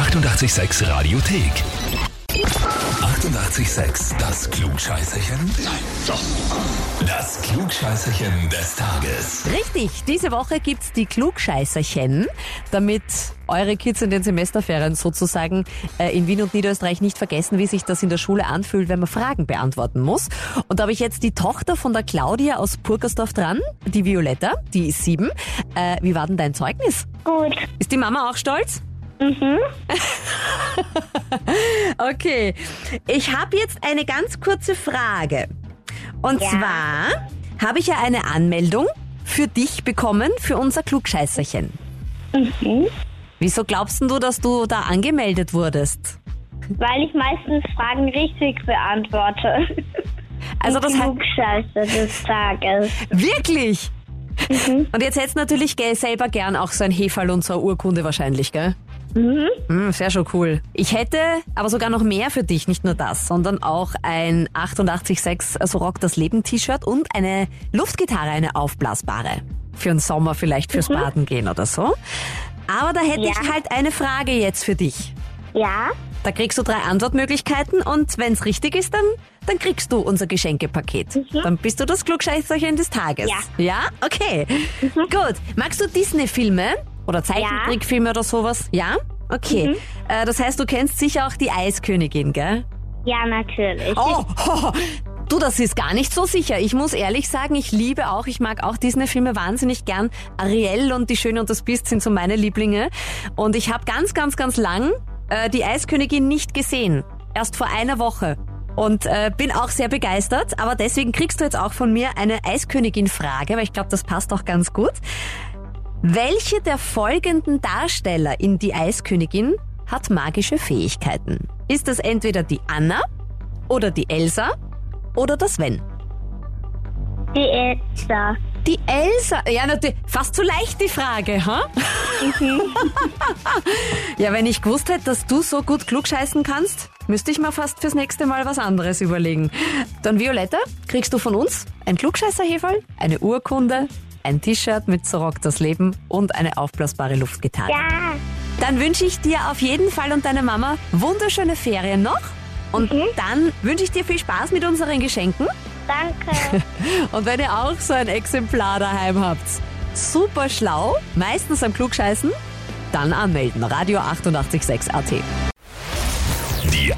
886 Radiothek. 88,6. Das Klugscheißerchen? Nein, doch. Das Klugscheißerchen des Tages. Richtig, diese Woche gibt's die Klugscheißerchen, damit eure Kids in den Semesterferien sozusagen äh, in Wien und Niederösterreich nicht vergessen, wie sich das in der Schule anfühlt, wenn man Fragen beantworten muss. Und da habe ich jetzt die Tochter von der Claudia aus Purkersdorf dran, die Violetta, die ist sieben. Äh, wie war denn dein Zeugnis? Gut. Ist die Mama auch stolz? Mhm. Okay, ich habe jetzt eine ganz kurze Frage. Und Ja. zwar habe ich ja eine Anmeldung für dich bekommen, für unser Klugscheißerchen. Mhm. Wieso glaubst du, dass du da angemeldet wurdest? Weil ich meistens Fragen richtig beantworte. Also das heißt, Klugscheiße des Tages. wirklich? Mhm. Und jetzt hättest du natürlich selber gern auch so ein Hefall und so eine Urkunde wahrscheinlich, gell? Mhm. Hm, sehr schon cool. Ich hätte aber sogar noch mehr für dich, nicht nur das, sondern auch ein 886 So Rock das Leben T-Shirt und eine Luftgitarre, eine aufblasbare. Für den Sommer vielleicht fürs Baden gehen oder so. Aber da hätte Ja. ich halt eine Frage jetzt für dich. Ja? Da kriegst du drei Antwortmöglichkeiten und wenn's richtig ist, dann, dann kriegst du unser Geschenkepaket. Dann bist du das Klugscheißerchen des Tages. Ja. Ja? Okay. Gut. Magst du Disney-Filme oder Zeichentrickfilme oder sowas? Ja? Okay. Äh, das heißt, du kennst sicher auch die Eiskönigin, gell? Ja, natürlich. Oh, ho, du, das ist gar nicht so sicher. Ich muss ehrlich sagen, ich liebe auch, ich mag auch Disney-Filme wahnsinnig gern. Ariel und Die Schöne und das Biest sind so meine Lieblinge. Und ich habe ganz, ganz, ganz lang äh, die Eiskönigin nicht gesehen. Erst vor einer Woche. Und äh, bin auch sehr begeistert, aber deswegen kriegst du jetzt auch von mir eine Eiskönigin-Frage, weil ich glaube, das passt auch ganz gut. Welche der folgenden Darsteller in Die Eiskönigin hat magische Fähigkeiten? Ist es entweder die Anna oder die Elsa oder das Sven? Die Elsa. Die Elsa, ja, natürlich, fast zu leicht die Frage, ha? ja, wenn ich gewusst hätte, dass du so gut klugscheißen kannst, müsste ich mir fast fürs nächste Mal was anderes überlegen. Dann Violetta, kriegst du von uns ein Klugscheißerheferl, eine Urkunde, ein T-Shirt mit So rockt das Leben und eine aufblasbare Luftgitarre. Ja. Dann wünsche ich dir auf jeden Fall und deiner Mama wunderschöne Ferien noch. Und dann wünsche ich dir viel Spaß mit unseren Geschenken. Danke. Und wenn ihr auch so ein Exemplar daheim habt, super schlau, meistens am Klugscheißen, dann anmelden. Radio 886 AT.